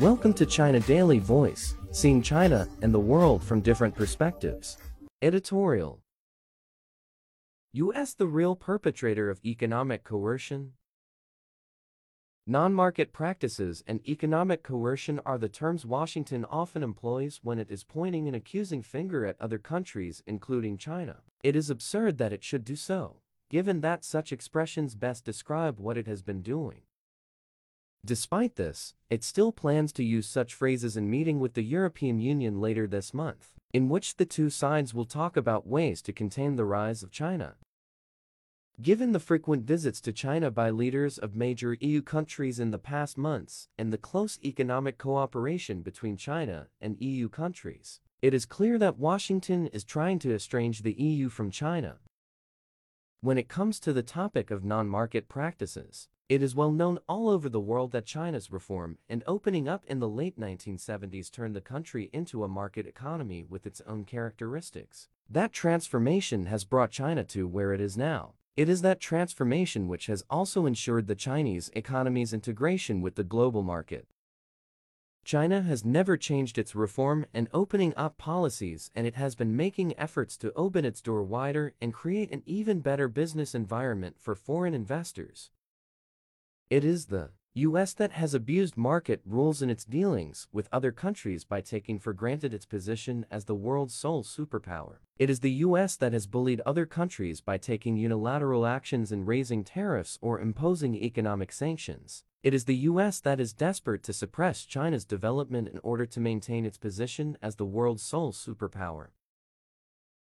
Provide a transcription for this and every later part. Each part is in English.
Welcome to China Daily Voice, seeing China and the world from different perspectives. Editorial U.S. the real perpetrator of economic coercion? Non-market practices and economic coercion are the terms Washington often employs when it is pointing an accusing finger at other countries including China. It is absurd that it should do so, given that such expressions best describe what it has been doing. Despite this, it still plans to use such phrases in meeting with the European Union later this month, in which the two sides will talk about ways to contain the rise of China. Given the frequent visits to China by leaders of major EU countries in the past months and the close economic cooperation between China and EU countries, it is clear that Washington is trying to estrange the EU from China. When it comes to the topic of non-market practices, it is well known all over the world that China's reform and opening up in the late 1970s turned the country into a market economy with its own characteristics. That transformation has brought China to where it is now. It is that transformation which has also ensured the Chinese economy's integration with the global market. China has never changed its reform and opening up policies and it has been making efforts to open its door wider and create an even better business environment for foreign investors. It is the US that has abused market rules in its dealings with other countries by taking for granted its position as the world's sole superpower. It is the US that has bullied other countries by taking unilateral actions and raising tariffs or imposing economic sanctions. It is the US that is desperate to suppress China's development in order to maintain its position as the world's sole superpower.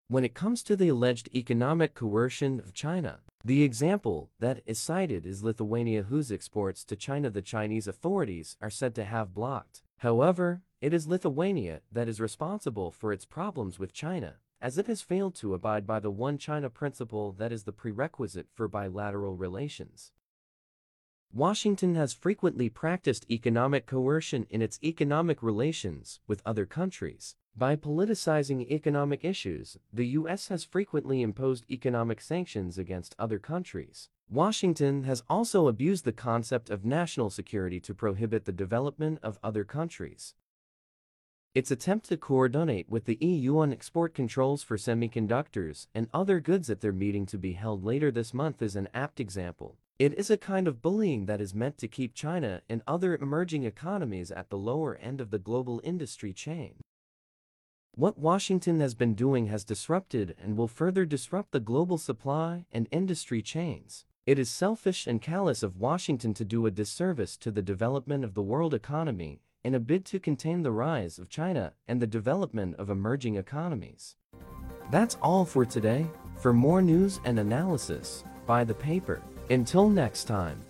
When it comes to the alleged economic coercion of China, the example that is cited is Lithuania whose exports to China the Chinese authorities are said to have blocked. However, it is Lithuania that is responsible for its problems with China, as it has failed to abide by the One China principle that is the prerequisite for bilateral relations. Washington has frequently practiced economic coercion in its economic relations with other countries. By politicizing economic issues, the U.S. has frequently imposed economic sanctions against other countries. Washington has also abused the concept of national security to prohibit the development of other countries. Its attempt to coordinate with the EU on export controls for semiconductors and other goods at their meeting to be held later this month is an apt example. It is a kind of bullying that is meant to keep China and other emerging economies at the lower end of the global industry chain. What Washington has been doing has disrupted and will further disrupt the global supply and industry chains. It is selfish and callous of Washington to do a disservice to the development of the world economy in a bid to contain the rise of China and the development of emerging economies. That's all for today. For more news and analysis, buy the paper. Until next time.